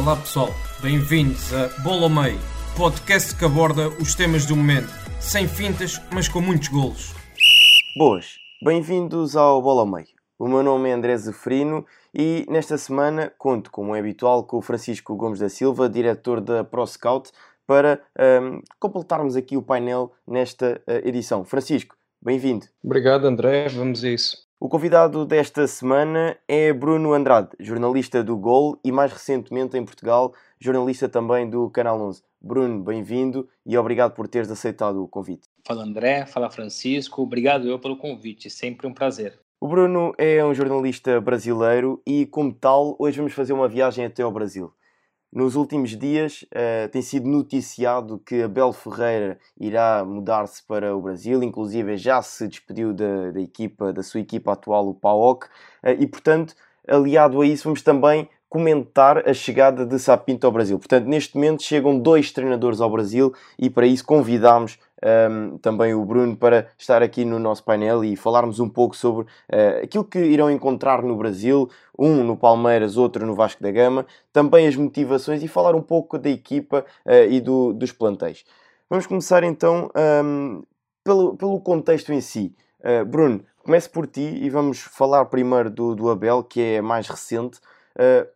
Olá pessoal, bem-vindos a Bola ao Meio, podcast que aborda os temas do momento, sem fintas, mas com muitos golos. Boas, bem-vindos ao Bola ao Meio. O meu nome é André Zeferino e nesta semana conto, como é habitual, com o Francisco Gomes da Silva, diretor da ProScout, para um, completarmos aqui o painel nesta uh, edição. Francisco, bem-vindo. Obrigado, André. Vamos a isso. O convidado desta semana é Bruno Andrade, jornalista do Gol e mais recentemente em Portugal, jornalista também do Canal 11. Bruno, bem-vindo e obrigado por teres aceitado o convite. Fala André, fala Francisco, obrigado eu pelo convite, sempre um prazer. O Bruno é um jornalista brasileiro e, como tal, hoje vamos fazer uma viagem até ao Brasil. Nos últimos dias uh, tem sido noticiado que Abel Ferreira irá mudar-se para o Brasil, inclusive já se despediu da, da equipa, da sua equipa atual, o PAOK, uh, e portanto, aliado a isso, vamos também comentar a chegada de Sapinto ao Brasil. Portanto, neste momento chegam dois treinadores ao Brasil e para isso convidámos um, também o Bruno para estar aqui no nosso painel e falarmos um pouco sobre uh, aquilo que irão encontrar no Brasil, um no Palmeiras, outro no Vasco da Gama, também as motivações e falar um pouco da equipa uh, e do, dos plantéis. Vamos começar então um, pelo, pelo contexto em si. Uh, Bruno, comece por ti e vamos falar primeiro do, do Abel, que é mais recente.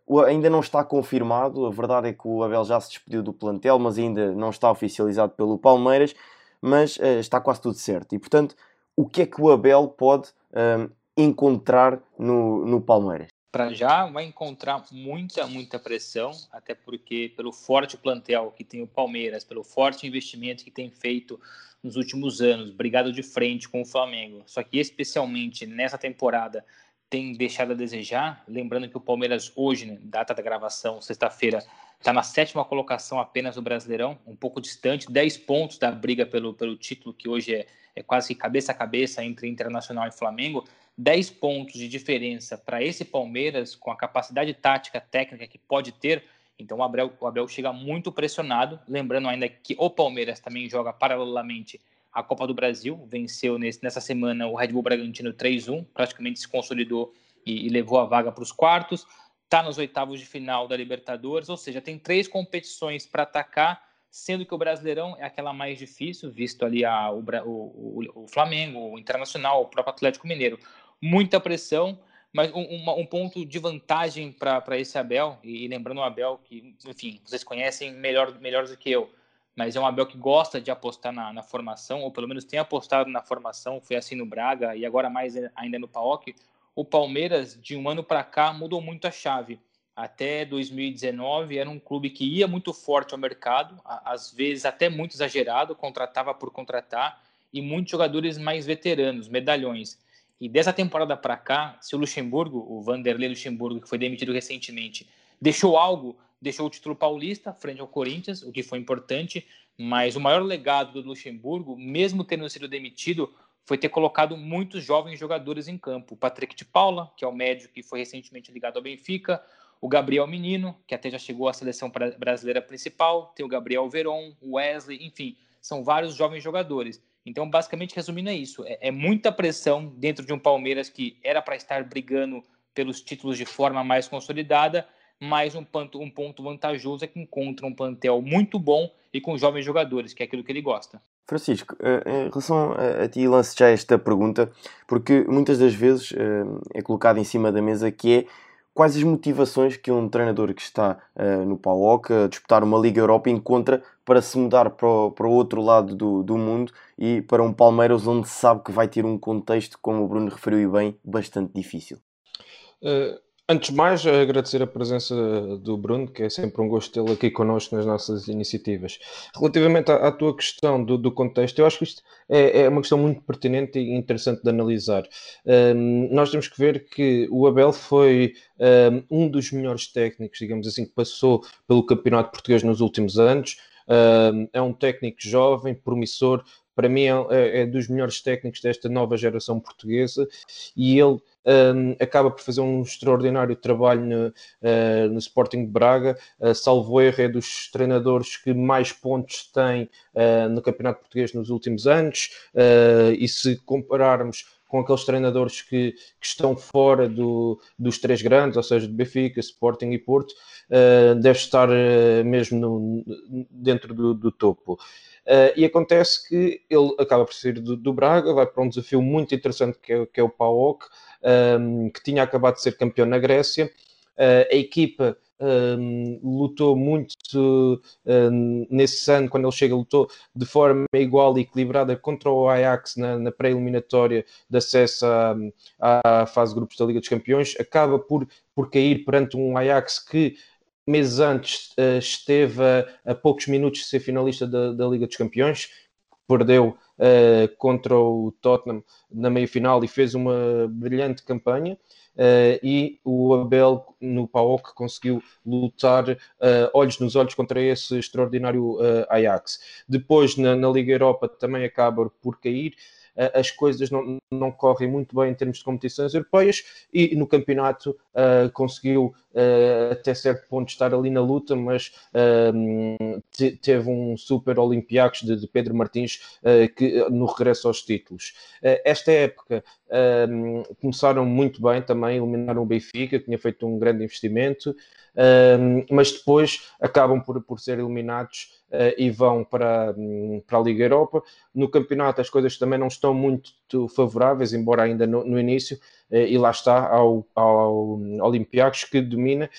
Uh, ainda não está confirmado, a verdade é que o Abel já se despediu do plantel, mas ainda não está oficializado pelo Palmeiras, mas uh, está quase tudo certo. E portanto, o que é que o Abel pode uh, encontrar no, no Palmeiras? Para já vai encontrar muita, muita pressão, até porque pelo forte plantel que tem o Palmeiras, pelo forte investimento que tem feito nos últimos anos, brigado de frente com o Flamengo. Só que especialmente nessa temporada tem deixado a desejar. Lembrando que o Palmeiras hoje, né, data da gravação, sexta-feira, está na sétima colocação apenas no Brasileirão, um pouco distante, 10 pontos da briga pelo, pelo título, que hoje é, é quase cabeça a cabeça entre Internacional e Flamengo. 10 pontos de diferença para esse Palmeiras, com a capacidade tática, técnica que pode ter. Então o Abel, o Abel chega muito pressionado. Lembrando ainda que o Palmeiras também joga paralelamente a Copa do Brasil, venceu nesse, nessa semana o Red Bull Bragantino 3-1, praticamente se consolidou e, e levou a vaga para os quartos, está nos oitavos de final da Libertadores, ou seja, tem três competições para atacar, sendo que o Brasileirão é aquela mais difícil, visto ali a, o, o, o, Flamengo, o Internacional, o próprio Atlético Mineiro. Muita pressão, mas um, um, um ponto de vantagem para esse Abel, e lembrando o Abel, que, enfim, vocês conhecem melhor, melhor do que eu, mas é um Abel que gosta de apostar na, na, formação, ou pelo menos tem apostado na formação, foi assim no Braga e agora mais ainda no PAOK. O Palmeiras, de um ano para cá, mudou muito a chave. Até 2019 era um clube que ia muito forte ao mercado, às vezes até muito exagerado, contratava por contratar, e muitos jogadores mais veteranos, medalhões. E dessa temporada para cá, se o Luxemburgo, o Vanderlei Luxemburgo, que foi demitido recentemente, deixou algo deixou o título paulista frente ao Corinthians, o que foi importante, mas o maior legado do Luxemburgo, mesmo tendo sido demitido, foi ter colocado muitos jovens jogadores em campo. O Patrick de Paula, que é o médio que foi recentemente ligado ao Benfica, o Gabriel Menino, que até já chegou à seleção brasileira principal, tem o Gabriel Veron, o Wesley, enfim, são vários jovens jogadores. Então, basicamente, resumindo, é isso: é, é muita pressão dentro de um Palmeiras que era para estar brigando pelos títulos de forma mais consolidada mas um ponto, um ponto vantajoso é que encontra um plantel muito bom e com jovens jogadores, que é aquilo que ele gosta. Francisco, eh, em relação a ti, lance já esta pergunta, porque muitas das vezes eh, é colocado em cima da mesa que é quais as motivações que um treinador que está uh, no PAOK a disputar uma Liga Europa encontra para se mudar para o, para o outro lado do, do mundo e para um Palmeiras onde sabe que vai ter um contexto, como o Bruno referiu bem, bastante difícil? Uh, Antes de mais, agradecer a presença do Bruno, que é sempre um gosto tê-lo aqui connosco nas nossas iniciativas. Relativamente à, à tua questão do, do, contexto, eu acho que isto é, é, uma questão muito pertinente e interessante de analisar. Um, nós temos que ver que o Abel foi um, um, dos melhores técnicos, digamos assim, que passou pelo Campeonato Português nos últimos anos. Um, é um técnico jovem, promissor, para mim é, é, é, dos melhores técnicos desta nova geração portuguesa e ele um, acaba por fazer um extraordinário trabalho no, uh, no Sporting de Braga. Uh, salvo erro, é dos treinadores que mais pontos tem uh, no Campeonato Português nos últimos anos. e se compararmos com aqueles treinadores que, que estão fora do, dos três grandes, ou seja, do Benfica, Sporting e Porto, deve estar mesmo no, dentro do, do topo. Uh, e acontece que ele acaba por sair do, do, Braga, vai para um desafio muito interessante que é, que é o PAOK, um, que tinha acabado de ser campeão na Grécia. Uh, a equipa um, lutou muito um, nesse ano, quando ele chega, lutou de forma igual e equilibrada contra o Ajax na, na pré-eliminatória de acesso à, à fase de grupos da Liga dos Campeões. Acaba por, por cair perante um Ajax que meses antes uh, esteve a, a, poucos minutos de ser finalista da, da Liga dos Campeões, perdeu uh, contra o Tottenham na meia-final e fez uma brilhante campanha. Uh, e o Abel no PAOK conseguiu lutar uh, olhos nos olhos contra esse extraordinário uh, Ajax. Depois, na, na, Liga Europa, também acaba por cair as coisas não, não correm muito bem em termos de competições europeias e no campeonato uh, conseguiu uh, até certo ponto estar ali na luta, mas uh, teve um super Olympiacos de, de Pedro Martins que, no regresso aos títulos. esta época começaram muito bem também, eliminaram o Benfica, que tinha feito um grande investimento, mas depois acabam por, por ser eliminados e vão para, um, para a Liga Europa. No campeonato as coisas também não estão muito favoráveis, embora ainda no, no início, uh, e lá está ao, ao Olympiacos que domina.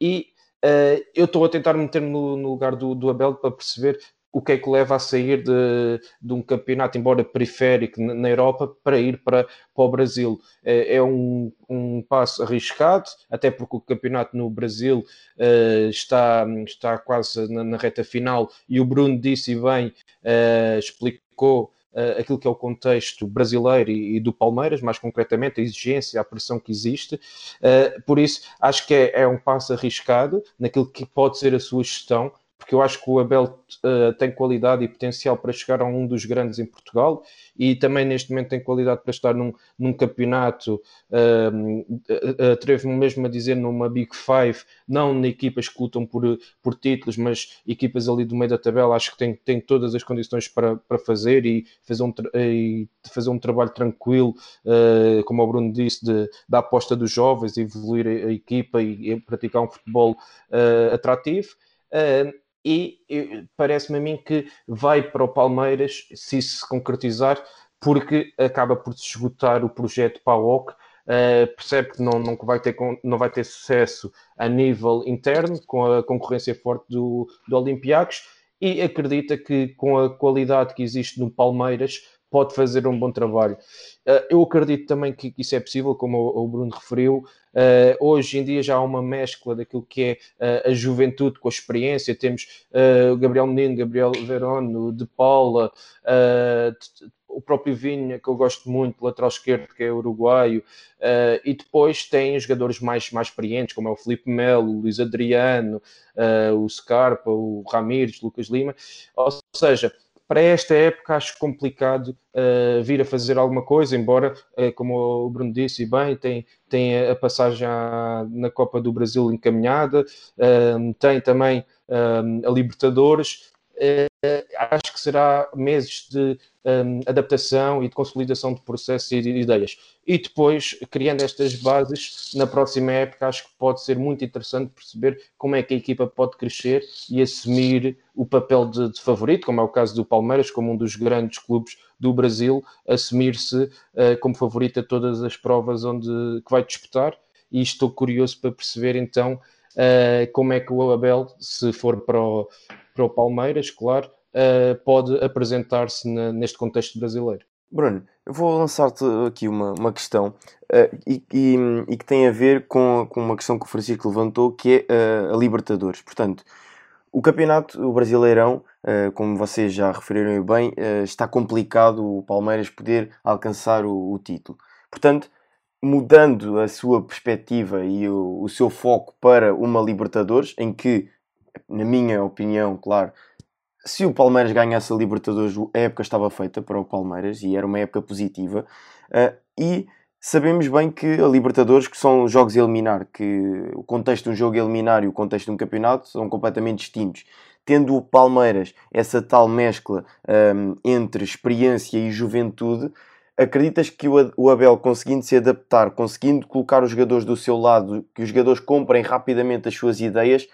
E uh, eu estou a tentar meter-me no, lugar do, do Abel para perceber o que é que leva a sair de, de um campeonato, embora periférico, na Europa, para ir para, para o Brasil. É, é um, um passo arriscado, até porque o campeonato no Brasil uh, está, está quase na, na, reta final e o Bruno disse bem, uh, explicou uh, aquilo que é o contexto brasileiro e, e, do Palmeiras, mais concretamente, a exigência, a pressão que existe. Uh, por isso, acho que é, é, um passo arriscado naquilo que pode ser a sua gestão, porque eu acho que o Abel uh, tem qualidade e potencial para chegar a um dos grandes em Portugal e também neste momento tem qualidade para estar num, num campeonato, uh, atrevo-me mesmo a dizer numa Big Five, não na equipas que lutam por, por títulos, mas equipas ali do meio da tabela, acho que tem, tem todas as condições para, para fazer e fazer um, e fazer um trabalho tranquilo, uh, como o Bruno disse, de, da aposta dos jovens, evoluir a, a equipa e, e, praticar um futebol uh, atrativo. Uh, e, parece-me a mim que vai para o Palmeiras, se isso se concretizar, porque acaba por se esgotar o projeto PAOK, uh, percebe que não, não, vai ter, não vai ter sucesso a nível interno, com a concorrência forte do, do Olympiacos, e acredita que com a qualidade que existe no Palmeiras, pode fazer um bom trabalho. Uh, eu acredito também que isso é possível, como o, Bruno referiu. Uh, hoje em dia já há uma mescla daquilo que é uh, a juventude com a experiência. Temos o Gabriel Menino, Gabriel Verón, De Paula, o próprio Vinha, que eu gosto muito, lateral esquerdo, que é uruguaio, e depois tem jogadores mais, mais experientes, como é o Felipe Melo, o Luís Adriano, o Scarpa, o Ramires, Lucas Lima. Ou seja, para esta época acho complicado uh, vir a fazer alguma coisa, embora, uh, como o Bruno disse bem, tem, tem a passagem à, na Copa do Brasil encaminhada, uh, tem também a Libertadores, acho que será meses de um, adaptação e de consolidação de processos e de ideias. E depois, criando estas bases, na próxima época, acho que pode ser muito interessante perceber como é que a equipa pode crescer e assumir o papel de, de favorito, como é o caso do Palmeiras, como um dos grandes clubes do Brasil, assumir-se uh, como favorito a todas as provas onde que vai disputar. E estou curioso para perceber então uh, como é que o Abel, se for para o, para o Palmeiras, claro, uh, pode apresentar-se neste contexto brasileiro. Bruno, eu vou lançar-te aqui uma, uma questão. uh, e, e, e, que tem a ver com, com uma questão que o Francisco levantou, que é uh, a Libertadores. Portanto, o campeonato, o Brasileirão, uh, como vocês já referiram bem, está complicado o Palmeiras poder alcançar o, o, título. Portanto, mudando a sua perspectiva e o, o seu foco para uma Libertadores, em que, na minha opinião, claro, se o Palmeiras ganhasse a Libertadores, a época estava feita para o Palmeiras e era uma época positiva. Uh, e sabemos bem que a Libertadores, que são jogos a eliminar, que o contexto de um jogo a eliminar e o contexto de um campeonato são completamente distintos. Tendo o Palmeiras essa tal mescla um, entre experiência e juventude, acreditas que o Abel, conseguindo se adaptar, conseguindo colocar os jogadores do seu lado, que os jogadores comprem rapidamente as suas ideias,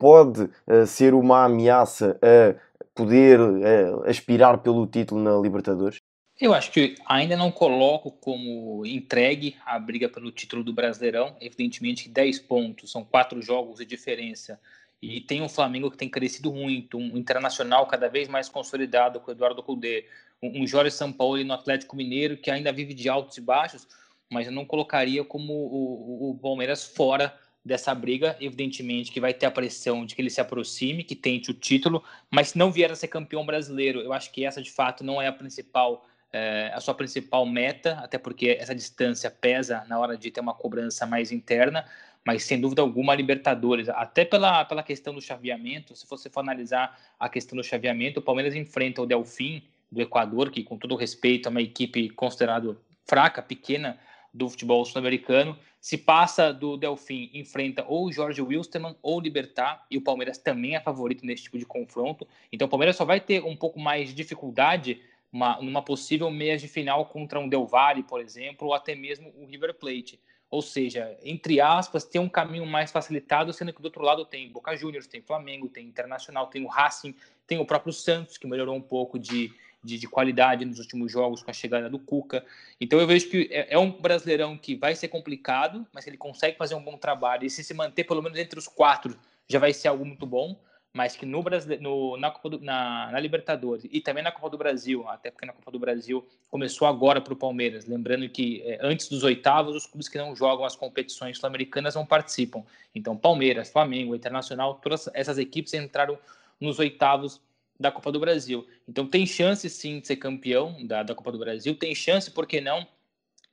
pode uh, ser uma ameaça a poder uh, aspirar pelo título na Libertadores? Eu acho que ainda não coloco como entregue a briga pelo título do Brasileirão. Evidentemente, 10 pontos, são quatro jogos de diferença. E tem um Flamengo que tem crescido muito, um internacional cada vez mais consolidado com o Eduardo Cudê, um Jorge Sampaoli no Atlético Mineiro que ainda vive de altos e baixos, mas eu não colocaria como o, o Palmeiras fora dessa briga, evidentemente que vai ter a pressão de que ele se aproxime, que tente o título, mas se não vier a ser campeão brasileiro, eu acho que essa de fato não é a principal é, a sua principal meta, até porque essa distância pesa na hora de ter uma cobrança mais interna, mas sem dúvida alguma a Libertadores, até pela, pela questão do chaveamento, se você for analisar a questão do chaveamento, o Palmeiras enfrenta o Delfim do Equador, que com todo respeito é uma equipe considerada fraca, pequena do futebol sul-americano, se passa do Delfim, enfrenta ou Jorge Wilstermann ou Libertar, e o Palmeiras também é favorito nesse tipo de confronto. Então o Palmeiras só vai ter um pouco mais de dificuldade uma, numa possível meia de final contra um Del Valle, por exemplo, ou até mesmo o River Plate. Ou seja, entre aspas, tem um caminho mais facilitado, sendo que do outro lado tem Boca Juniors, tem Flamengo, tem Internacional, tem o Racing, tem o próprio Santos, que melhorou um pouco de, de, de qualidade nos últimos jogos com a chegada do Cuca. Então eu vejo que é, é, um brasileirão que vai ser complicado, mas ele consegue fazer um bom trabalho. E se se manter pelo menos entre os quatro, já vai ser algo muito bom mas que no, no na, Copa do, na, na, Libertadores e também na Copa do Brasil, até porque na Copa do Brasil começou agora para o Palmeiras, lembrando que é, antes dos oitavos, os clubes que não jogam as competições sul-americanas não participam. Então, Palmeiras, Flamengo, Internacional, todas essas equipes entraram nos oitavos da Copa do Brasil. Então, tem chance sim de ser campeão da, da Copa do Brasil, tem chance, por que não,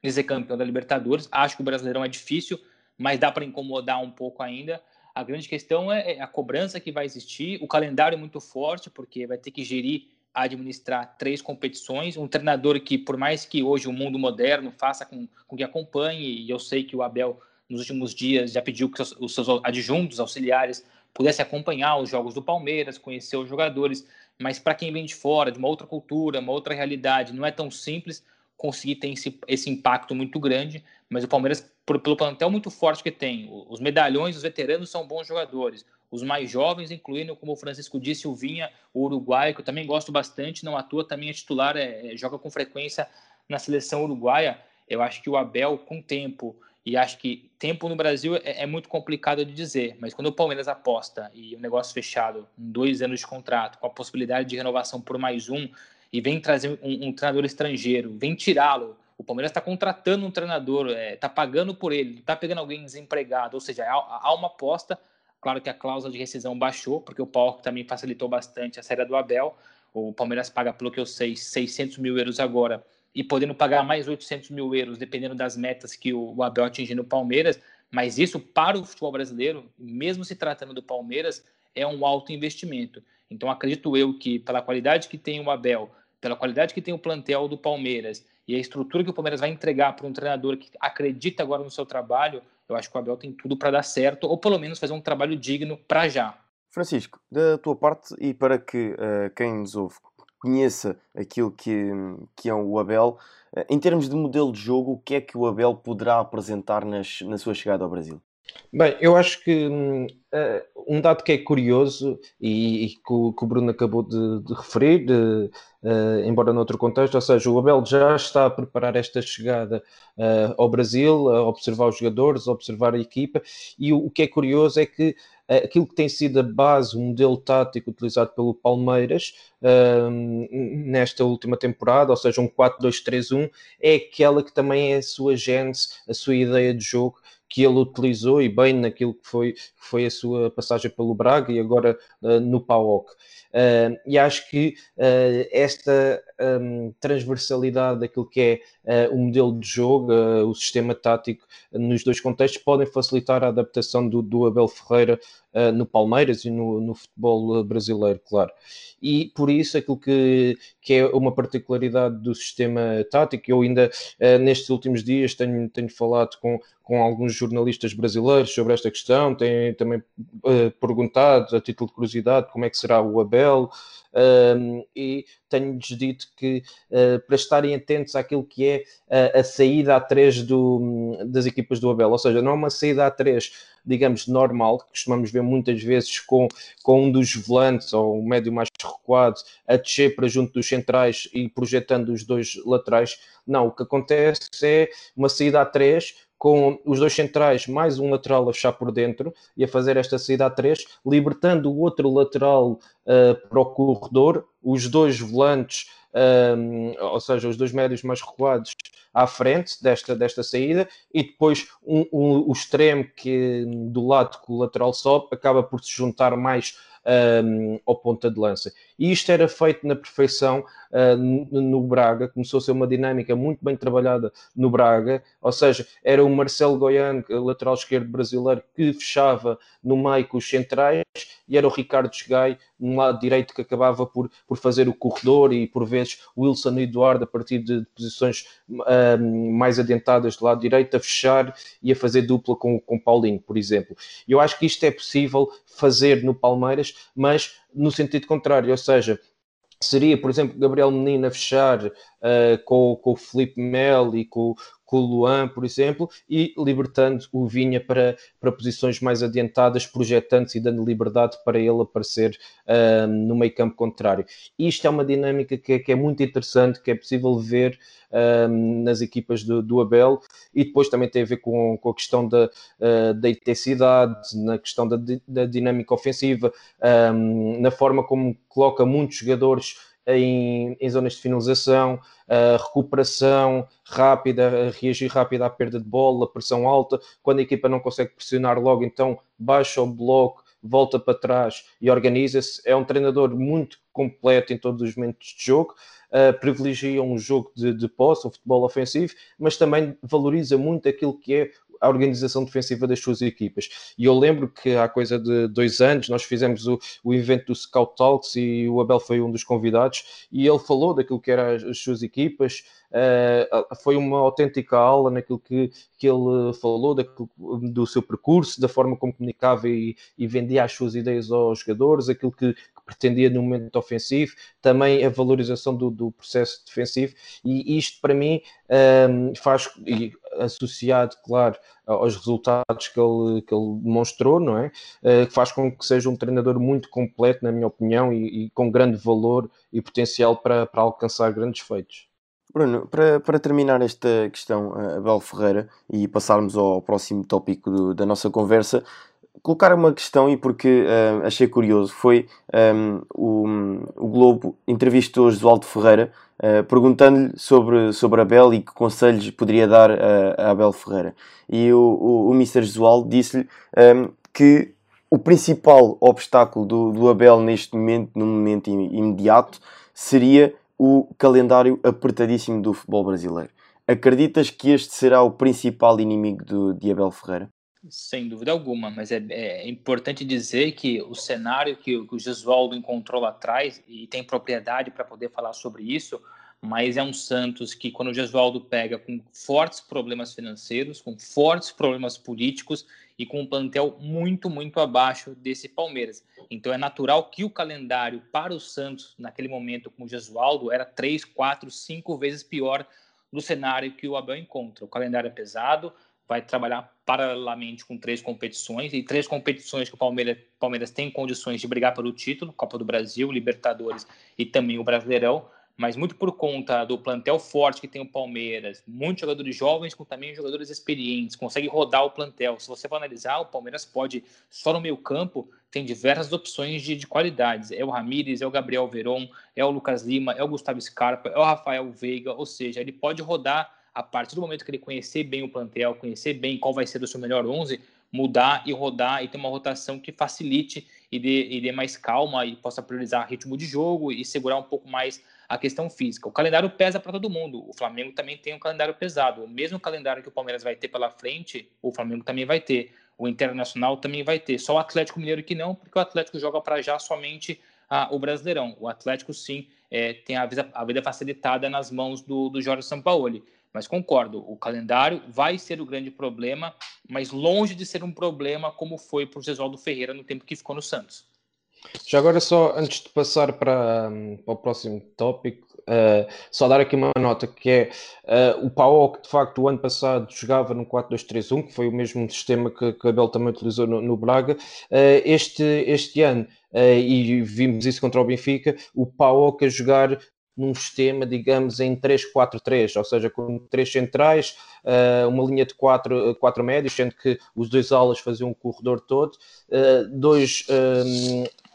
de ser campeão da Libertadores. Acho que o Brasileirão é difícil, mas dá para incomodar um pouco ainda. A grande questão é, é a cobrança que vai existir, o calendário é muito forte, porque vai ter que gerir, administrar três competições. Um treinador que, por mais que hoje o mundo moderno faça com, com que acompanhe, e eu sei que o Abel, nos últimos dias, já pediu que os seus adjuntos, auxiliares, pudessem acompanhar os jogos do Palmeiras, conhecer os jogadores, mas para quem vem de fora, de uma outra cultura, uma outra realidade, não é tão simples conseguir ter esse, esse impacto muito grande, mas o Palmeiras, por, pelo plantel muito forte que tem, os medalhões, os veteranos são bons jogadores, os mais jovens, incluindo, como o Francisco disse, o Vinha, o uruguaio, que eu também gosto bastante, não atua, também é titular, é, é, joga com frequência na seleção uruguaia. Eu acho que o Abel, com tempo, e acho que tempo no Brasil é, é, muito complicado de dizer, mas quando o Palmeiras aposta e o negócio fechado, dois anos de contrato, com a possibilidade de renovação por mais um, e vem trazer um, um treinador estrangeiro, vem tirá-lo. O Palmeiras está contratando um treinador, está é, tá pagando por ele, está pegando alguém desempregado, ou seja, há, há, uma aposta. Claro que a cláusula de rescisão baixou, porque o Paulo também facilitou bastante a série do Abel. O Palmeiras paga, pelo que eu sei, 600 mil euros agora e podendo pagar mais 800 mil euros, dependendo das metas que o Abel atingir no Palmeiras. Mas isso, para o futebol brasileiro, mesmo se tratando do Palmeiras, é um alto investimento. Então, acredito eu que, pela qualidade que tem o Abel, pela qualidade que tem o plantel do Palmeiras e a estrutura que o Palmeiras vai entregar para um treinador que acredita agora no seu trabalho, eu acho que o Abel tem tudo para dar certo, ou pelo menos fazer um trabalho digno para já. Francisco, da tua parte, e para que uh, quem nos ouve conheça aquilo que, que é o Abel, uh, em termos de modelo de jogo, o que é que o Abel poderá apresentar nas, na sua chegada ao Brasil? Bem, eu acho que uh, um dado que é curioso e, e que, o, que, o, Bruno acabou de, de referir, de, uh, embora noutro contexto, ou seja, o Abel já está a preparar esta chegada uh, ao Brasil, a observar os jogadores, a observar a equipa, e o, o que é curioso é que aquilo que tem sido a base, o modelo tático utilizado pelo Palmeiras nesta última temporada, ou seja, um 4-2-3-1, é aquela que também é a sua gênese, a sua ideia de jogo, que ele utilizou e bem naquilo que foi, foi a sua passagem pelo Braga e agora uh, no PAOK. Uh, e acho que uh, esta um, transversalidade daquilo que é o modelo de jogo, o sistema tático nos dois contextos, podem facilitar a adaptação do, do Abel Ferreira no Palmeiras e no, no, futebol brasileiro, claro. E por isso aquilo que, que é uma particularidade do sistema tático, eu ainda nestes últimos dias tenho, tenho falado com, com alguns jornalistas brasileiros sobre esta questão, têm também uh, perguntado, a título de curiosidade, como é que será o Abel, um, e tenho-lhes dito que uh, para estarem atentos àquilo que é a, a saída a 3 do, das equipas do Abel, ou seja, não é uma saída a 3 digamos, normal, que costumamos ver muitas vezes com, com um dos volantes ou um médio mais recuado a descer para junto dos centrais e projetando os dois laterais. Não, o que acontece é uma saída a 3 com os dois centrais, mais um lateral a fechar por dentro e a fazer esta saída a três, libertando o outro lateral uh, para o corredor, os dois volantes, um, eh, ou seja, os dois médios mais recuados à frente desta, desta saída, e depois um, um, o extremo que do lado que o lateral sobe acaba por se juntar mais um, ao ponta de lança. E isto era feito na perfeição uh, no Braga, começou a ser uma dinâmica muito bem trabalhada no Braga, ou seja, era o Marcelo Goiano, lateral esquerdo brasileiro, que fechava no meio com os centrais, e era o Ricardo Chegai, no lado direito, que acabava por, por fazer o corredor, e por vezes Wilson e Eduardo, a partir de, posições mais adiantadas do lado direito, a fechar e a fazer dupla com, com Paulinho, por exemplo. Eu acho que isto é possível fazer no Palmeiras, mas no sentido contrário, ou seja, seria, por exemplo, Gabriel Menino a fechar uh, com, com o Felipe Mel e com, com o Luan, por exemplo, e libertando o Vinha para, para posições mais adiantadas, projetando-se e dando liberdade para ele aparecer uh, no meio campo contrário. Isto é uma dinâmica que, que é muito interessante, que é possível ver uh, nas equipas do, do, Abel, e depois também tem a ver com, com a questão da, uh, da intensidade, na questão da, da dinâmica ofensiva, um, na forma como coloca muitos jogadores em, em zonas de finalização, recuperação rápida, reagir rápido à perda de bola, pressão alta. Quando a equipa não consegue pressionar logo, então baixa o bloco, volta para trás e organiza-se. É um treinador muito completo em todos os momentos de jogo. Uh, privilegia um jogo de, de posse, um futebol ofensivo, mas também valoriza muito aquilo que é a organização defensiva das suas equipas. E eu lembro que há coisa de dois anos nós fizemos o, o evento do Scout Talks e o Abel foi um dos convidados e ele falou daquilo que eram as, as suas equipas. Uh, foi uma autêntica aula naquilo que, que ele falou daquilo, do seu percurso, da forma como comunicava e, e vendia as suas ideias aos jogadores, aquilo que, que pretendia no momento ofensivo, também a valorização do, do processo defensivo, e isto para mim um, faz, e associado, claro, aos resultados que ele, que ele demonstrou, não é? Uh, faz com que seja um treinador muito completo, na minha opinião, e, e com grande valor e potencial para, para alcançar grandes feitos. Bruno, para, para terminar esta questão, Abel Ferreira, e passarmos ao próximo tópico do, da nossa conversa, colocar uma questão e porque uh, achei curioso foi um, o, o Globo entrevistou Josualdo Ferreira uh, perguntando-lhe sobre, sobre Abel e que conselhos poderia dar a, a Abel Ferreira e o, o, o Mr. Josualdo disse-lhe um, que o principal obstáculo do, do Abel neste momento, num momento imediato, seria o calendário apertadíssimo do futebol brasileiro. Acreditas que este será o principal inimigo do, de Abel Ferreira? Sem dúvida alguma, mas é, é importante dizer que o cenário que, que o Gesualdo encontrou lá atrás, e tem propriedade para poder falar sobre isso, mas é um Santos que, quando o Gesualdo pega com fortes problemas financeiros, com fortes problemas políticos e com um plantel muito, muito abaixo desse Palmeiras. Então é natural que o calendário para o Santos, naquele momento com o Gesualdo, era três, quatro, cinco vezes pior do cenário que o Abel encontra. O calendário é pesado, vai trabalhar paralelamente com três competições, e três competições que o Palmeiras, Palmeiras tem condições de brigar pelo título, Copa do Brasil, Libertadores e também o Brasileirão, mas muito por conta do plantel forte que tem o Palmeiras, muitos jogadores jovens com também jogadores experientes, consegue rodar o plantel. Se você for analisar, o Palmeiras pode, só no meio campo, tem diversas opções de, de qualidades. É o Ramires, é o Gabriel Veron, é o Lucas Lima, é o Gustavo Scarpa, é o Rafael Veiga, ou seja, ele pode rodar a partir do momento que ele conhecer bem o plantel, conhecer bem qual vai ser o seu melhor 11, mudar e rodar e ter uma rotação que facilite e dê, e dê mais calma e possa priorizar ritmo de jogo e segurar um pouco mais a questão física. O calendário pesa para todo mundo. O Flamengo também tem um calendário pesado. O mesmo calendário que o Palmeiras vai ter pela frente, o Flamengo também vai ter. O Internacional também vai ter. Só o Atlético Mineiro que não, porque o Atlético joga para já somente ah, o Brasileirão. O Atlético, sim, é, tem a vida, a vida facilitada nas mãos do, do Jorge Sampaoli. Mas concordo, o calendário vai ser o grande problema, mas longe de ser um problema como foi para o Gesualdo Ferreira no tempo que ficou no Santos. Já agora, só antes de passar para, para o próximo tópico, uh, só dar aqui uma nota que é uh, o PAOK, de facto, o ano passado jogava no 4-2-3-1, que foi o mesmo sistema que, que Abel também utilizou no, no Braga. Uh, este, este ano, e vimos isso contra o Benfica, o PAOK a jogar num sistema, digamos, em 3-4-3, ou seja, com três centrais, uma linha de quatro, quatro médios, sendo que os dois alas faziam o corredor todo, dois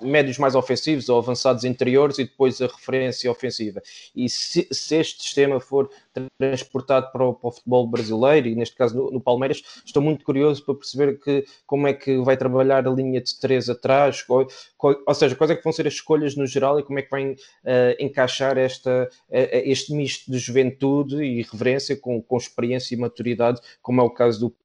médios mais ofensivos ou avançados interiores e depois a referência ofensiva. E se, se este sistema for transportado para o, para o, futebol brasileiro, e neste caso no, no, Palmeiras, estou muito curioso para perceber que, como é que vai trabalhar a linha de três atrás, ou, ou seja, quais é que vão ser as escolhas no geral e como é que vai uh, encaixar esta, uh, este misto de juventude e reverência com, com experiência e maturidade, como é o caso do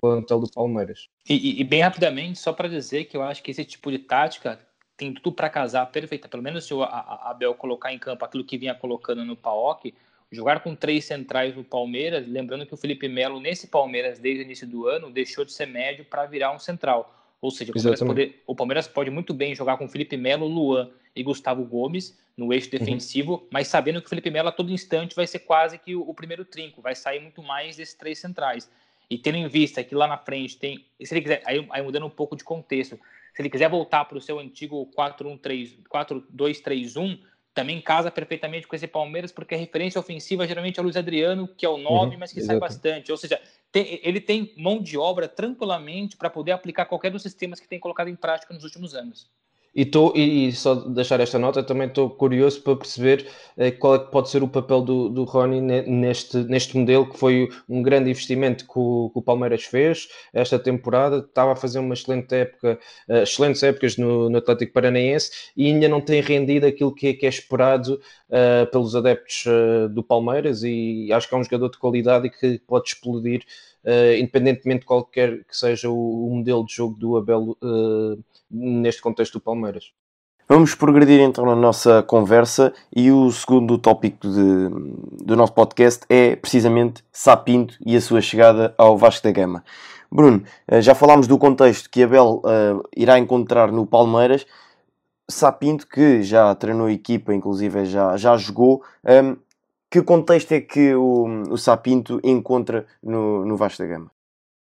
plantel do Palmeiras. E, e, bem rapidamente, só para dizer que eu acho que esse tipo de tática tem tudo para casar perfeita. Pelo menos se o Abel colocar em campo aquilo que vinha colocando no PAOK, jogar com três centrais no Palmeiras, lembrando que o Felipe Melo, nesse Palmeiras, desde o início do ano, deixou de ser médio para virar um central. Ou seja, o Palmeiras, pode, o Palmeiras, pode, muito bem jogar com Felipe Melo, Luan e Gustavo Gomes no eixo uhum. defensivo, uhum. mas sabendo que o Felipe Melo a todo instante vai ser quase que o, o, primeiro trinco, vai sair muito mais desses três centrais. E tendo em vista que lá na frente tem, se ele quiser, aí, aí mudando um pouco de contexto, se ele quiser voltar para o seu antigo 4-2-3-1, também casa perfeitamente com esse Palmeiras, porque a referência ofensiva geralmente é o Luiz Adriano, que é o 9, uhum, mas que exatamente. sai bastante. Ou seja, tem, ele tem mão de obra tranquilamente para poder aplicar qualquer dos sistemas que tem colocado em prática nos últimos anos. E, tô, e, só deixar esta nota, também estou curioso para perceber eh, qual é que pode ser o papel do, do Rony neste, neste modelo, que foi um grande investimento que o, que o Palmeiras fez esta temporada. Estava a fazer uma excelente época, uh, excelentes épocas no, no, Atlético Paranaense e ainda não tem rendido aquilo que, que é esperado uh, pelos adeptos uh, do Palmeiras. E acho que é um jogador de qualidade e que pode explodir independentemente de qualquer que seja o, modelo de jogo do Abel uh, neste contexto do Palmeiras. Vamos progredir então na nossa conversa e o segundo tópico de, do nosso podcast é precisamente Sapinto e a sua chegada ao Vasco da Gama. Bruno, eh, já falámos do contexto que Abel uh, irá encontrar no Palmeiras. Sapinto, que já treinou a equipa, inclusive já, já jogou, um, que contexto é que o, o Sapinto encontra no, no Vasco da Gama?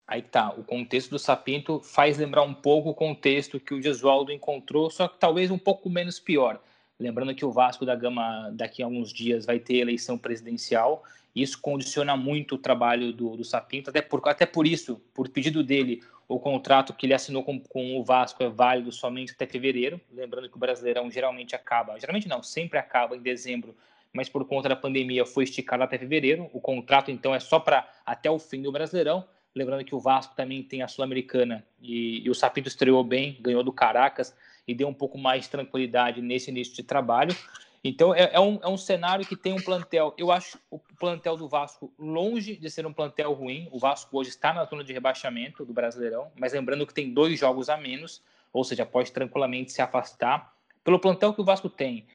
Aí tá, o contexto do Sapinto faz lembrar um pouco o contexto que o Gesualdo encontrou, só que talvez um pouco menos pior. Lembrando que o Vasco da Gama daqui a alguns dias vai ter eleição presidencial, e isso condiciona muito o trabalho do, do Sapinto, até por, até por isso, por pedido dele, o contrato que ele assinou com, com o Vasco é válido somente até fevereiro. Lembrando que o Brasileirão geralmente acaba, geralmente não, sempre acaba em dezembro mas por conta da pandemia foi esticado até fevereiro. O contrato, então, é só para até o fim do Brasileirão. Lembrando que o Vasco também tem a Sul-Americana e, e, o Sapito estreou bem, ganhou do Caracas e deu um pouco mais de tranquilidade nesse início de trabalho. Então, é, é, um, é um cenário que tem um plantel. Eu acho o plantel do Vasco longe de ser um plantel ruim. O Vasco hoje está na zona de rebaixamento do Brasileirão, mas lembrando que tem dois jogos a menos, ou seja, pode tranquilamente se afastar. Pelo plantel que o Vasco tem,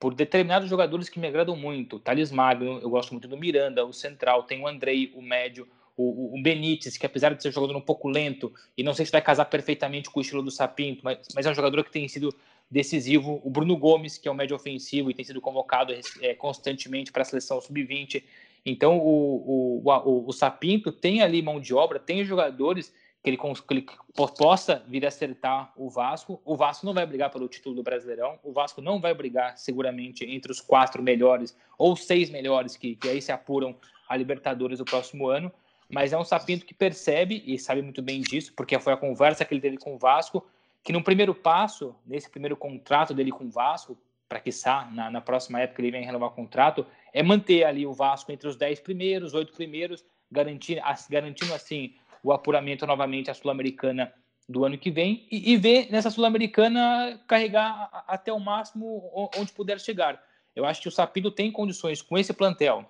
por determinados jogadores que me agradam muito. Thales Magno, eu gosto muito do Miranda, o Central, tem o Andrei, o Médio, o, o Benítez, que apesar de ser jogador um pouco lento, e não sei se vai casar perfeitamente com o estilo do Sapinto, mas, mas é um jogador que tem sido decisivo. O Bruno Gomes, que é um médio ofensivo e tem sido convocado é, constantemente para a seleção sub-20. Então o, o, o, o Sapinto tem ali mão de obra, tem jogadores que ele, que ele possa vir a acertar o Vasco. O Vasco não vai brigar pelo título do Brasileirão, o Vasco não vai brigar seguramente entre os quatro melhores ou seis melhores que, que aí se apuram a Libertadores do próximo ano, mas é um Sapinto que percebe e sabe muito bem disso, porque foi a conversa que ele teve com o Vasco, que no primeiro passo, nesse primeiro contrato dele com o Vasco, para que na, na próxima época ele venha renovar o contrato, é manter ali o Vasco entre os dez primeiros, oito primeiros, garantir, garantindo assim o apuramento novamente à Sul-Americana do ano que vem e, e ver nessa Sul-Americana carregar até o máximo onde puder chegar. Eu acho que o Sapinto tem condições com esse plantel,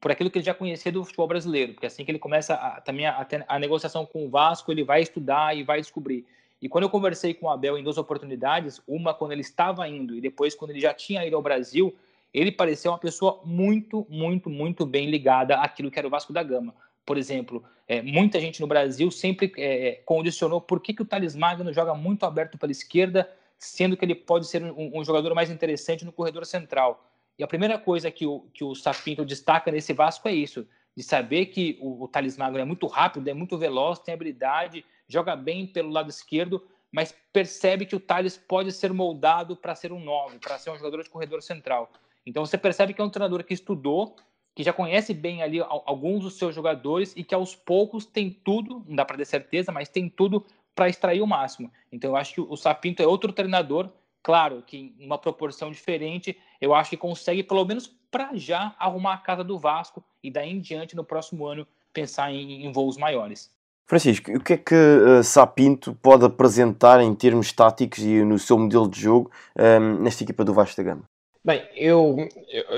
por aquilo que ele já conhecia do futebol brasileiro, porque assim que ele começa a, também a, a, negociação com o Vasco, ele vai estudar e vai descobrir. E quando eu conversei com o Abel em duas oportunidades, uma quando ele estava indo e depois quando ele já tinha ido ao Brasil, ele pareceu uma pessoa muito, muito, muito bem ligada àquilo que era o Vasco da Gama por exemplo, é, muita gente no Brasil sempre é, condicionou por que, que o Thales Magno joga muito aberto pela esquerda, sendo que ele pode ser um, um, jogador mais interessante no corredor central. E a primeira coisa que o, que o Sapinto destaca nesse Vasco é isso, de saber que o, o Thales Magno é muito rápido, é muito veloz, tem habilidade, joga bem pelo lado esquerdo, mas percebe que o Thales pode ser moldado para ser um 9, para ser um jogador de corredor central. Então você percebe que é um treinador que estudou, que já conhece bem ali alguns dos seus jogadores e que aos poucos tem tudo, não dá para ter certeza, mas tem tudo para extrair o máximo. Então eu acho que o Sapinto é outro treinador, claro que em uma proporção diferente, eu acho que consegue pelo menos para já arrumar a casa do Vasco e daí em diante no próximo ano pensar em, em voos maiores. Francisco, o que é que uh, Sapinto pode apresentar em termos táticos e no seu modelo de jogo um, ehm, nesta equipa do Vasco da Gama? Bem, eu,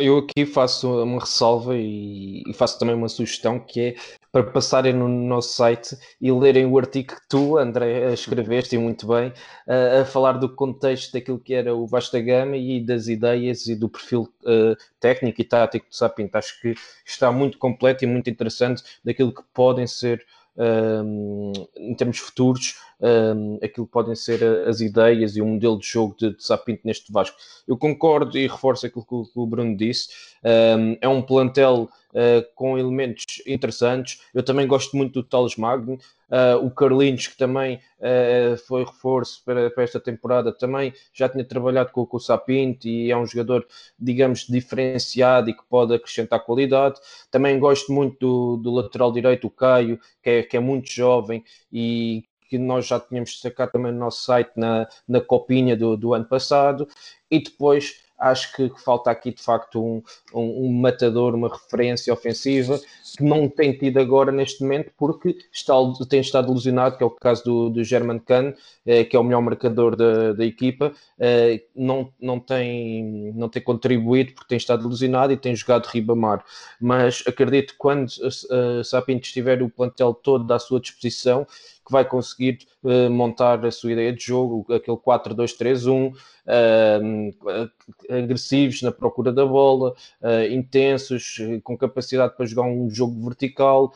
eu aqui faço uma ressalva e, faço também uma sugestão que é para passarem no nosso site e lerem o artigo que tu, André, escreveste e muito bem, a, a falar do contexto daquilo que era o Vasta Gama e das ideias e do perfil uh, técnico e tático do Sapinto. Acho que está muito completo e muito interessante daquilo que podem ser um, em termos futuros, um, aquilo que podem ser as ideias e o modelo de jogo de, de Sapinto neste Vasco. Eu concordo e reforço aquilo que o, que o Bruno disse. Um, é um plantel uh, com elementos interessantes. Eu também gosto muito do Thales Magno. Uh, o Carlinhos, que também uh, foi reforço para, para, esta temporada, também já tinha trabalhado com, com, o Sapinto e é um jogador, digamos, diferenciado e que pode acrescentar qualidade. Também gosto muito do, do lateral direito, o Caio, que é, que é muito jovem e que nós já tínhamos destacado também no nosso site na, na copinha do, do ano passado. E depois acho que falta aqui de facto um, um, um, matador, uma referência ofensiva que não tem tido agora neste momento porque está, tem estado ilusionado, que é o caso do, do German Kahn, eh, que é o melhor marcador da, da equipa, eh, não, não, tem, não tem contribuído porque tem estado ilusionado e tem jogado Ribamar. Mas acredito que quando uh, Sapinto estiver o plantel todo à sua disposição, que vai conseguir uh, montar a sua ideia de jogo, aquele 4-2-3-1, uh, agressivos na procura da bola, uh, intensos, com capacidade para jogar um jogo vertical,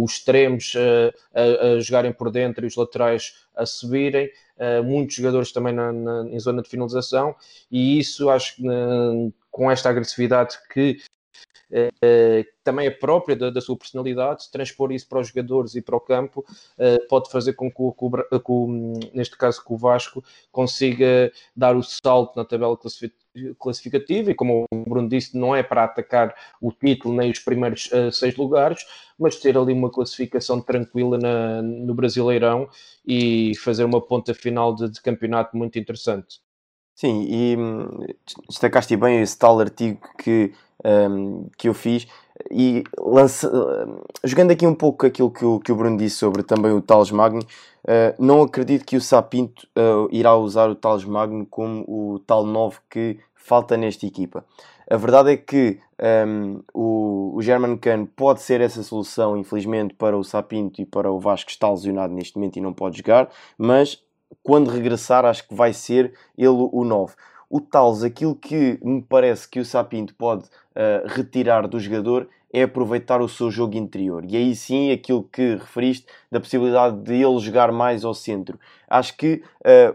os extremos a, a, jogarem por dentro e os laterais a subirem. muitos jogadores também na, na, em zona de finalização, e isso acho que com esta agressividade que também é própria da, da, sua personalidade, transpor isso para os jogadores e para o campo, uh, pode fazer com que, o, com, neste caso, que o Vasco consiga dar o salto na tabela classificativa e como o Bruno disse, não é para atacar o título nem os primeiros uh, seis lugares, mas ter ali uma classificação tranquila na, no Brasileirão e fazer uma ponta final de, de campeonato muito interessante. Sim, e hum, destacaste bem esse tal artigo que um, que eu fiz. E lança, jogando aqui um pouco aquilo que o, que o Bruno disse sobre também o Tales Magno, uh, não acredito que o Sapinto uh, irá usar o Tales Magno como o tal 9 que falta nesta equipa. A verdade é que um, o, o German Kahn pode ser essa solução, infelizmente, para o Sapinto e para o Vasco que está lesionado neste momento e não pode jogar, mas quando regressar, acho que vai ser ele o 9. O Tales, aquilo que me parece que o Sapinto pode uh, retirar do jogador é aproveitar o seu jogo interior. E aí sim, aquilo que referiste da possibilidade de ele jogar mais ao centro. Acho que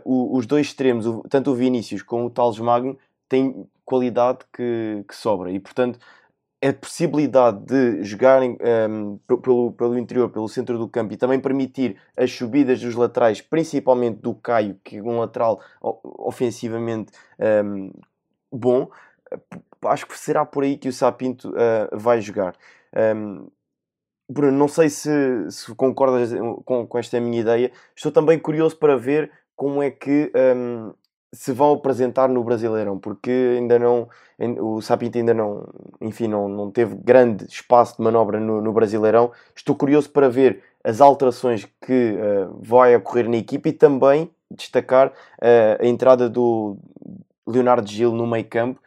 uh, os dois extremos, tanto o Vinícius como o Tales Magno, têm qualidade que, que sobra. E portanto, a possibilidade de jogarem um, pelo, pelo interior, pelo centro do campo e também permitir as subidas dos laterais, principalmente do Caio, que é um lateral ofensivamente um, bom, acho que será por aí que o Sapinto uh, vai jogar. Um, Bruno, não sei se, se concordas com, com, esta minha ideia. Estou também curioso para ver como é que um, se vão apresentar no Brasileirão, porque ainda não o Sapinto ainda não, enfim, não, não teve grande espaço de manobra no, no Brasileirão. Estou curioso para ver as alterações que uh, vai ocorrer na equipe e também destacar uh, a entrada do Leonardo Gil no meio campo,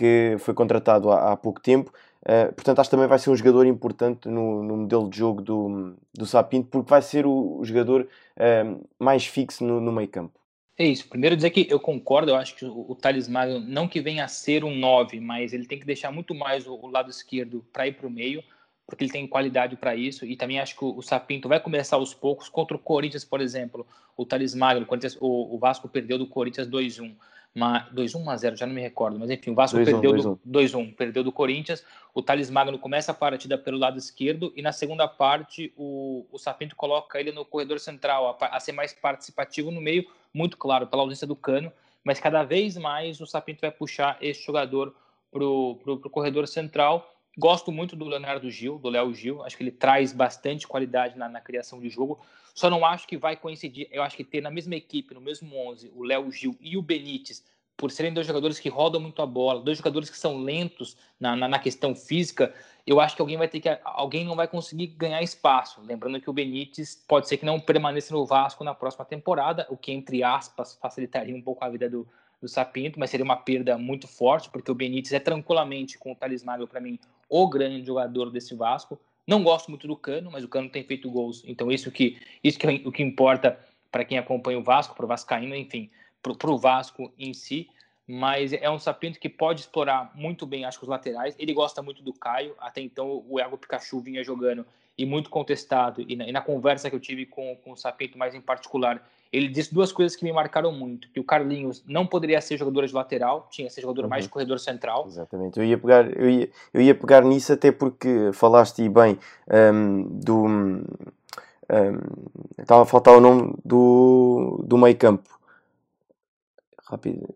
que foi contratado há, há pouco tempo. Uh, portanto, acho que também vai ser um jogador importante no, no modelo de jogo do, do Sapinto, porque vai ser o, o jogador uh, mais fixo no, no meio campo. É isso. Primeiro dizer que eu concordo, eu acho que o, o Thales Magno não que venha a ser um 9, mas ele tem que deixar muito mais o, o lado esquerdo para ir para o meio, porque ele tem qualidade para isso. E também acho que o, o, Sapinto vai começar aos poucos. Contra o Corinthians, por exemplo, o Thales Magno, o, o Vasco perdeu do Corinthians 2-1. 2-1 a 0, já não me recordo, mas enfim, o Vasco 2 perdeu 2 do 2-1, perdeu do Corinthians. O Thales Magno começa a partida pelo lado esquerdo e na segunda parte o, o Sapinto coloca ele no corredor central, a, a, ser mais participativo no meio, muito claro, pela ausência do Cano, mas cada vez mais o Sapinto vai puxar esse jogador pro, pro corredor central. Gosto muito do Leonardo Gil, do Léo Gil, acho que ele traz bastante qualidade na, na criação de jogo. Só não acho que vai coincidir. Eu acho que ter na mesma equipe, no mesmo 11, o Léo Gil e o Benítez, por serem dois jogadores que rodam muito a bola, dois jogadores que são lentos na, na, na, questão física, eu acho que alguém vai ter que alguém não vai conseguir ganhar espaço. Lembrando que o Benítez pode ser que não permaneça no Vasco na próxima temporada, o que entre aspas facilitaria um pouco a vida do, do Sapinto, mas seria uma perda muito forte, porque o Benítez é tranquilamente com o Thales Magno para mim o grande jogador desse Vasco. Não gosto muito do Cano, mas o Cano tem feito gols. Então isso que isso que é o que importa para quem acompanha o Vasco, para o Vascaíno, enfim, para o Vasco em si. Mas é um Sapinto que pode explorar muito bem, acho que os laterais. Ele gosta muito do Caio. Até então o Iago Pikachu vinha jogando e muito contestado. E na, e na conversa que eu tive com, com o Sapinto, mais em particular, ele disse duas coisas que me marcaram muito: que o Carlinhos não poderia ser jogador de lateral, tinha que ser jogador uhum. mais de corredor central. Exatamente, eu ia pegar, eu ia, eu ia pegar nisso até porque falaste bem um, do. Um, estava a faltar o nome do, do meio campo. Rápido.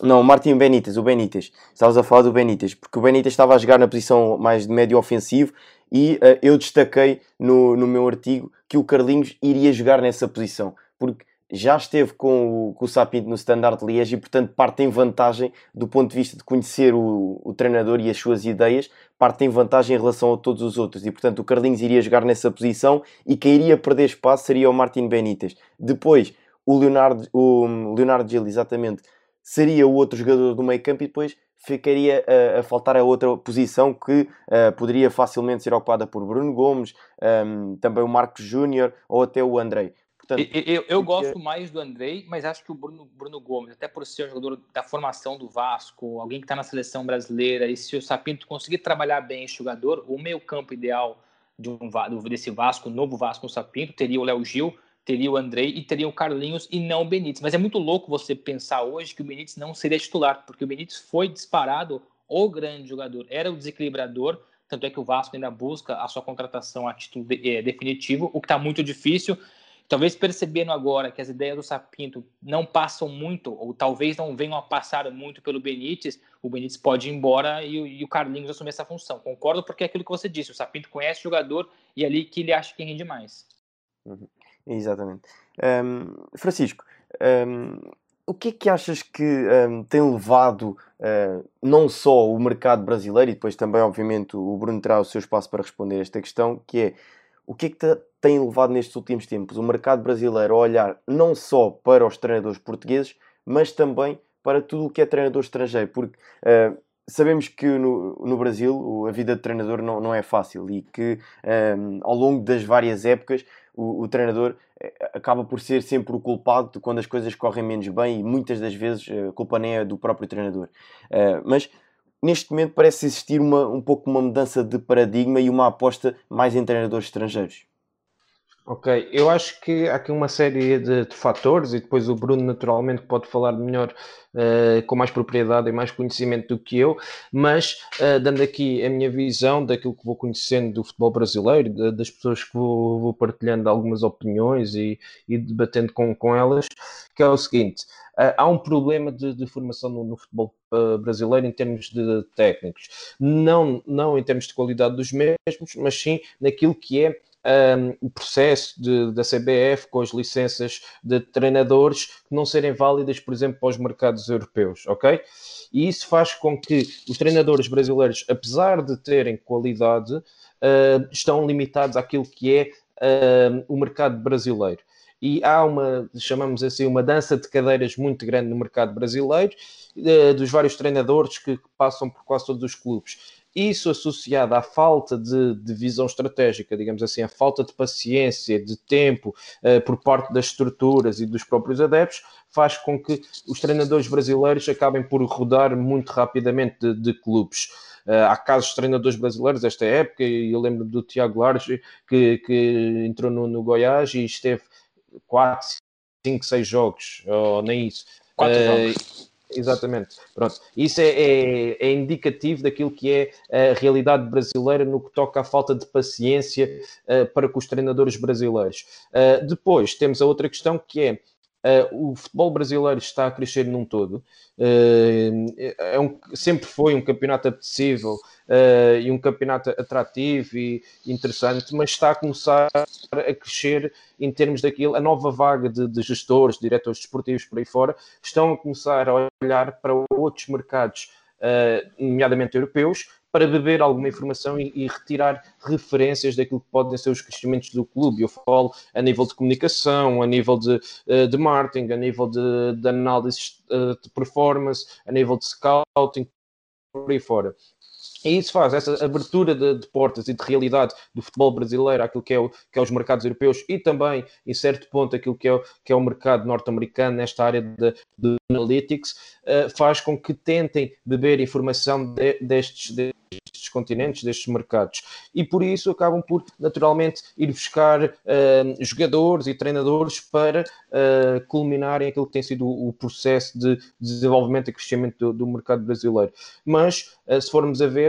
Não, Martin Benítez, o Benítez. Estavas a falar do Benítez, porque o Benítez estava a jogar na posição mais de médio ofensivo e uh, eu destaquei no, no meu artigo que o Carlinhos iria jogar nessa posição, porque já esteve com o, com o Sapinto no Standard Liège e, portanto, parte em vantagem do ponto de vista de conhecer o, o, treinador e as suas ideias, parte em vantagem em relação a todos os outros. E, portanto, o Carlinhos iria jogar nessa posição e quem iria perder espaço seria o Martin Benítez. Depois, o Leonardo, o Leonardo Gil, exatamente, seria o outro jogador do meio campo e depois ficaria a, a faltar a outra posição que uh, poderia facilmente ser ocupada por Bruno Gomes, um, também o Marcos Júnior ou até o Andrei. Portanto, eu, eu, eu gosto mais do Andrei, mas acho que o Bruno, Bruno Gomes, até por ser um jogador da formação do Vasco, alguém que está na seleção brasileira, e se o Sapinto conseguir trabalhar bem esse jogador, o meio campo ideal de um, desse Vasco, novo Vasco no Sapinto, teria o Léo Gil, teria o Andrei e teria o Carlinhos e não o Benítez. Mas é muito louco você pensar hoje que o Benítez não seria titular, porque o Benítez foi disparado o grande jogador, era o desequilibrador, tanto é que o Vasco ainda busca a sua contratação a título de, é, definitivo, o que está muito difícil. Talvez percebendo agora que as ideias do Sapinto não passam muito, ou talvez não venham a passar muito pelo Benítez, o Benítez pode ir embora e, e o Carlinhos assumir essa função. Concordo porque é aquilo que você disse, o Sapinto conhece o jogador e é ali que ele acha que rende mais. Uhum. Exatamente. Um, Francisco, um, o que é que achas que um, tem levado uh, não só o mercado brasileiro, e depois também, obviamente, o Bruno terá o seu espaço para responder a esta questão, que é o que é que tem levado nestes últimos tempos o mercado brasileiro a olhar não só para os treinadores portugueses, mas também para tudo o que é treinador estrangeiro, porque uh, sabemos que no, no Brasil a vida de treinador não, não é fácil e que um, ao longo das várias épocas o, o, treinador eh, acaba por ser sempre o culpado de quando as coisas correm menos bem e muitas das vezes eh, a culpa nem é do próprio treinador. Uh, mas neste momento parece existir uma, um pouco uma mudança de paradigma e uma aposta mais em treinadores estrangeiros. Ok, eu acho que há aqui uma série de, de fatores e depois o Bruno naturalmente pode falar melhor uh, com mais propriedade e mais conhecimento do que eu, mas uh, dando aqui a minha visão daquilo que vou conhecendo do futebol brasileiro, de, das pessoas que vou, vou, partilhando algumas opiniões e, e debatendo com, com elas, que é o seguinte, uh, há um problema de, de formação no, no futebol brasileiro em termos de técnicos, não, não em termos de qualidade dos mesmos, mas sim naquilo que é um, o processo de, da CBF com as licenças de treinadores que não serem válidas, por exemplo, para os mercados europeus, ok? E isso faz com que os treinadores brasileiros, apesar de terem qualidade, uh, estão limitados àquilo que é uh, o mercado brasileiro. E há uma, chamamos assim, uma dança de cadeiras muito grande no mercado brasileiro, uh, dos vários treinadores que passam por quase todos os clubes isso associado à falta de, de, visão estratégica, digamos assim, a falta de paciência, de tempo uh, por parte das estruturas e dos próprios adeptos, faz com que os treinadores brasileiros acabem por rodar muito rapidamente de, de clubes. Uh, há casos de treinadores brasileiros desta época, e eu lembro do Tiago Lares, que, que entrou no, no Goiás e esteve 4, 5, 6 jogos, ou nem isso. 4 uh, eh, jogos Exatamente. Pronto. Isso é, é, é, indicativo daquilo que é a realidade brasileira no que toca à falta de paciência uh, para com os treinadores brasileiros. Uh, depois temos a outra questão que é o futebol brasileiro está a crescer num todo. Uh, é um, sempre foi um campeonato apetecível uh, e um campeonato atrativo e interessante, mas está a começar a crescer em termos daquilo. A nova vaga de, de gestores, de diretores desportivos por aí fora, estão a começar a olhar para outros mercados, nomeadamente europeus, para beber alguma informação e, e, retirar referências daquilo que podem ser os crescimentos do clube. Eu falo a nível de comunicação, a nível de, eh, de marketing, a nível de, de análise eh, de performance, a nível de scouting, por aí fora. E isso faz essa abertura de, de, portas e de realidade do futebol brasileiro àquilo que é, o, que é os mercados europeus e também, em certo ponto, aquilo que é, que é o mercado norte-americano nesta área de, de analytics, uh, faz com que tentem beber informação de, destes, destes continentes, destes mercados. E por isso acabam por, naturalmente, ir buscar uh, jogadores e treinadores para uh, culminarem aquilo que tem sido o, o processo de desenvolvimento e crescimento do, do mercado brasileiro. Mas, se formos a ver,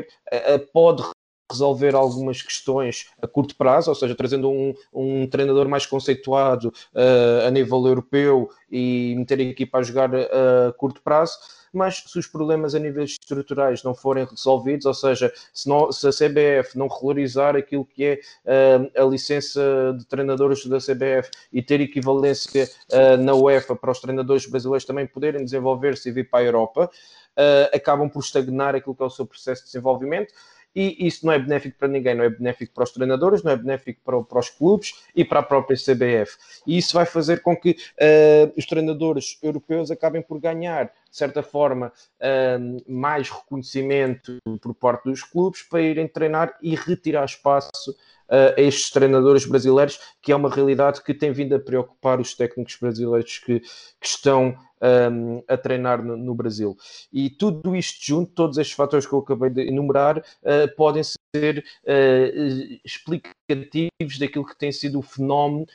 pode resolver algumas questões a curto prazo, ou seja, trazendo um, um treinador mais conceituado uh, a nível europeu e meter a equipa a jogar a curto prazo. Mas se os problemas a níveis estruturais não forem resolvidos, ou seja, se, não, se a CBF não regularizar aquilo que é uh, a licença de treinadores da CBF e ter equivalência uh, na UEFA para os treinadores brasileiros também poderem desenvolver-se e vir para a Europa, uh, acabam por estagnar aquilo que é o seu processo de desenvolvimento e isso não é benéfico para ninguém, não é benéfico para os treinadores, não é benéfico para, para os clubes e para a própria CBF. E isso vai fazer com que uh, os treinadores europeus acabem por ganhar, de certa forma, uh, mais reconhecimento por parte dos clubes para irem treinar e retirar espaço a estes treinadores brasileiros, que é uma realidade que tem vindo a preocupar os técnicos brasileiros que, que estão um, a treinar no, no, Brasil. E tudo isto junto, todos estes fatores que eu acabei de enumerar, uh, podem ser uh, explicativos daquilo que tem sido o fenómeno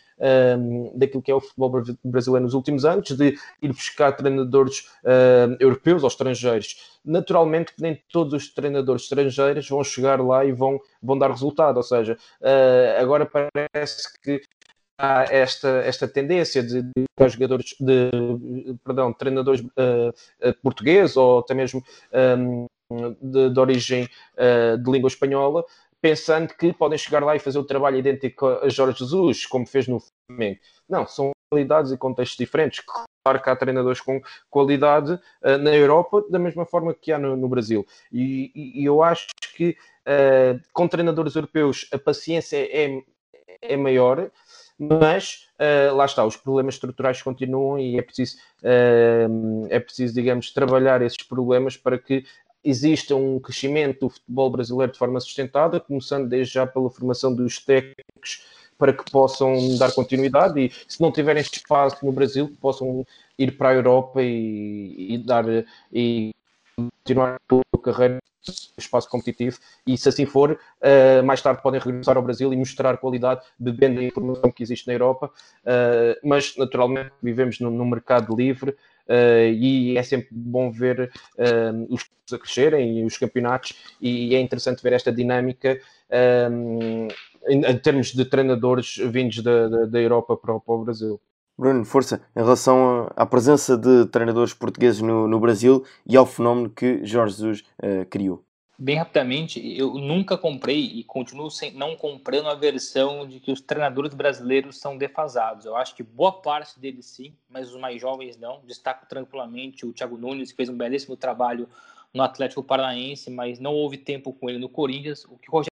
um, daquilo que é o futebol brasileiro nos últimos anos, de ir buscar treinadores uh, europeus ou estrangeiros. Naturalmente que nem todos os treinadores estrangeiros vão chegar lá e vão, vão dar resultado, ou seja, uh, agora parece que há esta, esta tendência de, de jogadores de perdão, treinadores uh, portugueses ou até mesmo um, de, de, origem uh, de língua espanhola, pensando que podem chegar lá e fazer o trabalho idêntico a Jorge Jesus, como fez no Flamengo. Não, são qualidades e contextos diferentes. Claro que há treinadores com qualidade uh, na Europa, da mesma forma que há no, no Brasil. E, e, eu acho que uh, com treinadores europeus a paciência é, é maior, mas uh, lá está, os problemas estruturais continuam e é preciso, é preciso, digamos, trabalhar esses problemas para que exista um crescimento do futebol brasileiro de forma sustentada, começando desde já pela formação dos técnicos para que possam dar continuidade e se não tiverem espaço no Brasil, possam ir para a Europa e, e dar e continuar o carreira espaço competitivo. E se assim for, uh, mais tarde podem regressar ao Brasil e mostrar qualidade bebendo a informação que existe na Europa, uh, mas naturalmente vivemos num, mercado livre uh, e é sempre bom ver os clubes a crescerem e os campeonatos e é interessante ver esta dinâmica em, em, termos de treinadores vindos da, da, da Europa para, para o Brasil. Bruno, força, em relação à presença de treinadores portugueses no, no Brasil e ao fenómeno que Jorge Jesus uh, criou. Bem rapidamente, eu nunca comprei e continuo sem, não comprando a versão de que os treinadores brasileiros são defasados. Eu acho que boa parte deles sim, mas os mais jovens não. Destaco tranquilamente o Thiago Nunes, que fez um belíssimo trabalho no Atlético Paranaense, mas não houve tempo com ele no Corinthians. O que o Rogério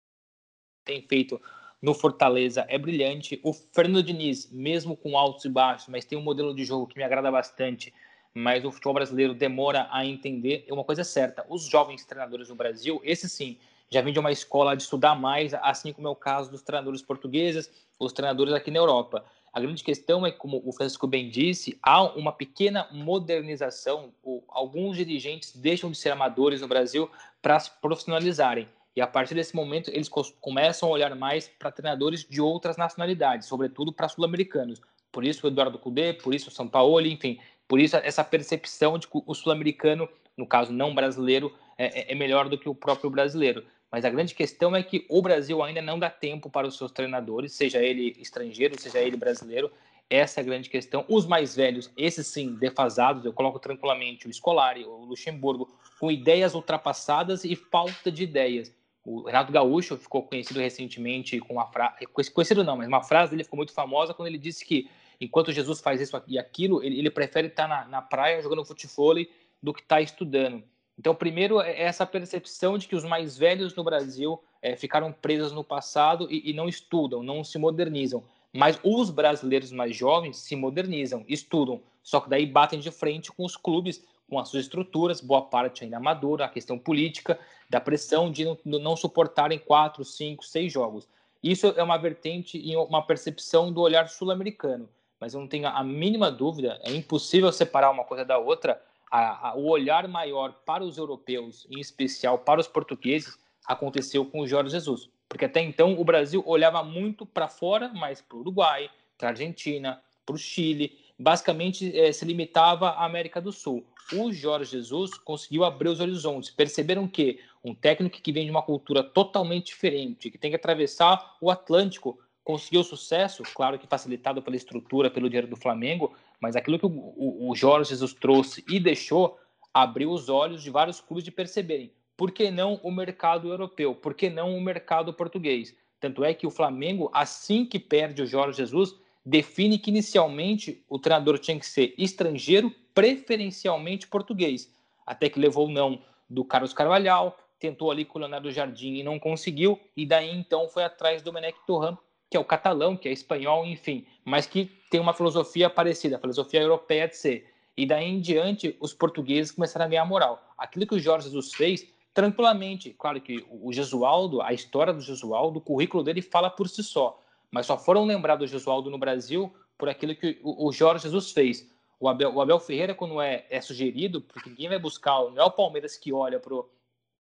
tem feito no Fortaleza é brilhante. O Fernando Diniz, mesmo com altos e baixos, mas tem um modelo de jogo que me agrada bastante, mas o futebol brasileiro demora a entender. É uma coisa certa: os jovens treinadores do Brasil, esse sim, já vêm de uma escola de estudar mais, assim como é o caso dos treinadores portugueses, os treinadores aqui na Europa. A grande questão é, como o Francisco bem disse, há uma pequena modernização. Alguns dirigentes deixam de ser amadores no Brasil para se profissionalizarem. E a partir desse momento, eles começam a olhar mais para treinadores de outras nacionalidades, sobretudo para sul-americanos. Por isso o Eduardo Cudê, por isso o São Paulo, enfim, por isso essa percepção de que o sul-americano, no caso não brasileiro, é, é, é melhor do que o próprio brasileiro. Mas a grande questão é que o Brasil ainda não dá tempo para os seus treinadores, seja ele estrangeiro, seja ele brasileiro. Essa é a grande questão. Os mais velhos, esses sim, defasados, eu coloco tranquilamente o Scolari, o Luxemburgo, com ideias ultrapassadas e falta de ideias. O Renato Gaúcho ficou conhecido recentemente com uma frase, conhecido não, mas uma frase dele ficou muito famosa quando ele disse que enquanto Jesus faz isso e aquilo, ele, ele prefere estar na, na, praia jogando futebol do que estar estudando. Então, primeiro é essa percepção de que os mais velhos no Brasil é, ficaram presos no passado e, e não estudam, não se modernizam. Mas os brasileiros mais jovens se modernizam, estudam, só que daí batem de frente com os clubes com as suas estruturas, boa parte ainda madura, a questão política, da pressão de não, não suportarem quatro, cinco, seis jogos. Isso é uma vertente e uma percepção do olhar sul-americano, mas eu não tenho a mínima dúvida, é impossível separar uma coisa da outra. A, a, o olhar maior para os europeus, em especial para os portugueses, aconteceu com o Jorge Jesus, porque até então o Brasil olhava muito para fora, mas para o Uruguai, para a Argentina, para o Chile, basicamente é, se limitava à América do Sul. O Jorge Jesus conseguiu abrir os horizontes. Perceberam que um técnico que vem de uma cultura totalmente diferente, que tem que atravessar o Atlântico, conseguiu sucesso, claro que facilitado pela estrutura, pelo dinheiro do Flamengo, mas aquilo que o, o, Jorge Jesus trouxe e deixou abriu os olhos de vários clubes de perceberem por que não o mercado europeu, por que não o mercado português. Tanto é que o Flamengo, assim que perde o Jorge Jesus, define que inicialmente o treinador tinha que ser estrangeiro, preferencialmente português, até que levou o não do Carlos Carvalhal, tentou ali com o Leonardo Jardim e não conseguiu, e daí então foi atrás do Menec Torran, que é o catalão, que é espanhol, enfim, mas que tem uma filosofia parecida, a filosofia europeia de ser. E daí em diante, os portugueses começaram a ganhar moral. Aquilo que o Jorge Jesus fez, tranquilamente. Claro que o Gesualdo, a história do Gesualdo, o currículo dele fala por si só mas só foram lembrados do Gesualdo no Brasil por aquilo que o, Jorge Jesus fez. O Abel, o Abel Ferreira, quando é, é, sugerido, porque ninguém vai buscar, não é o Palmeiras que olha pro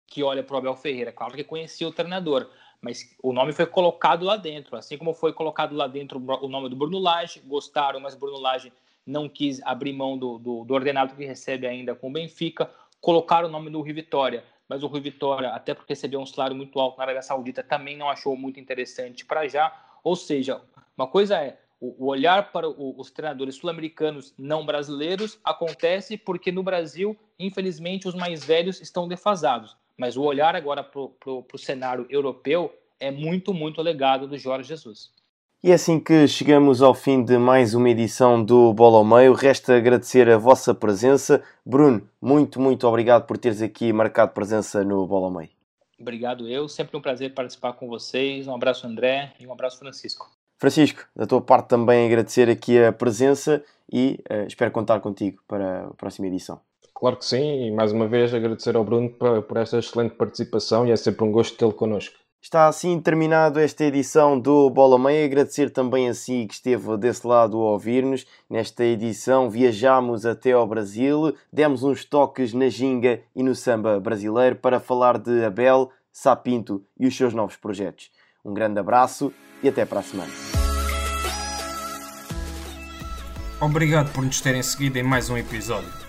que olha para o Abel Ferreira, claro que conhecia o treinador, mas o nome foi colocado lá dentro, assim como foi colocado lá dentro o nome do Bruno Lage, gostaram, mas Bruno Lage não quis abrir mão do, do, do ordenado que recebe ainda com o Benfica, colocaram o nome do Rui Vitória, mas o Rui Vitória, até porque recebeu um salário muito alto na Arábia Saudita, também não achou muito interessante para já. Ou seja, uma coisa é o olhar para os treinadores sul-americanos não brasileiros acontece porque no Brasil, infelizmente, os mais velhos estão defasados. Mas o olhar agora para o cenário europeu é muito, muito legado do Jorge Jesus. E é assim que chegamos ao fim de mais uma edição do Bola ao Meio. Resta agradecer a vossa presença. Bruno, muito, muito obrigado por teres aqui marcado presença no Bola ao Meio. Obrigado eu, sempre um prazer participar com vocês. Um abraço André e um abraço Francisco. Francisco, da tua parte também agradecer aqui a presença e uh, espero contar contigo para a próxima edição. Claro que sim, e mais uma vez agradecer ao Bruno por, por esta excelente participação e é sempre um gosto tê-lo connosco. Está assim terminado esta edição do Bola Meia. Agradecer também a si que esteve desse lado a ouvir-nos. Nesta edição viajamos até ao Brasil, demos uns toques na ginga e no samba brasileiro para falar de Abel, Sapinto e os seus novos projetos. Um grande abraço e até para a semana. Obrigado por nos terem seguido em mais um episódio.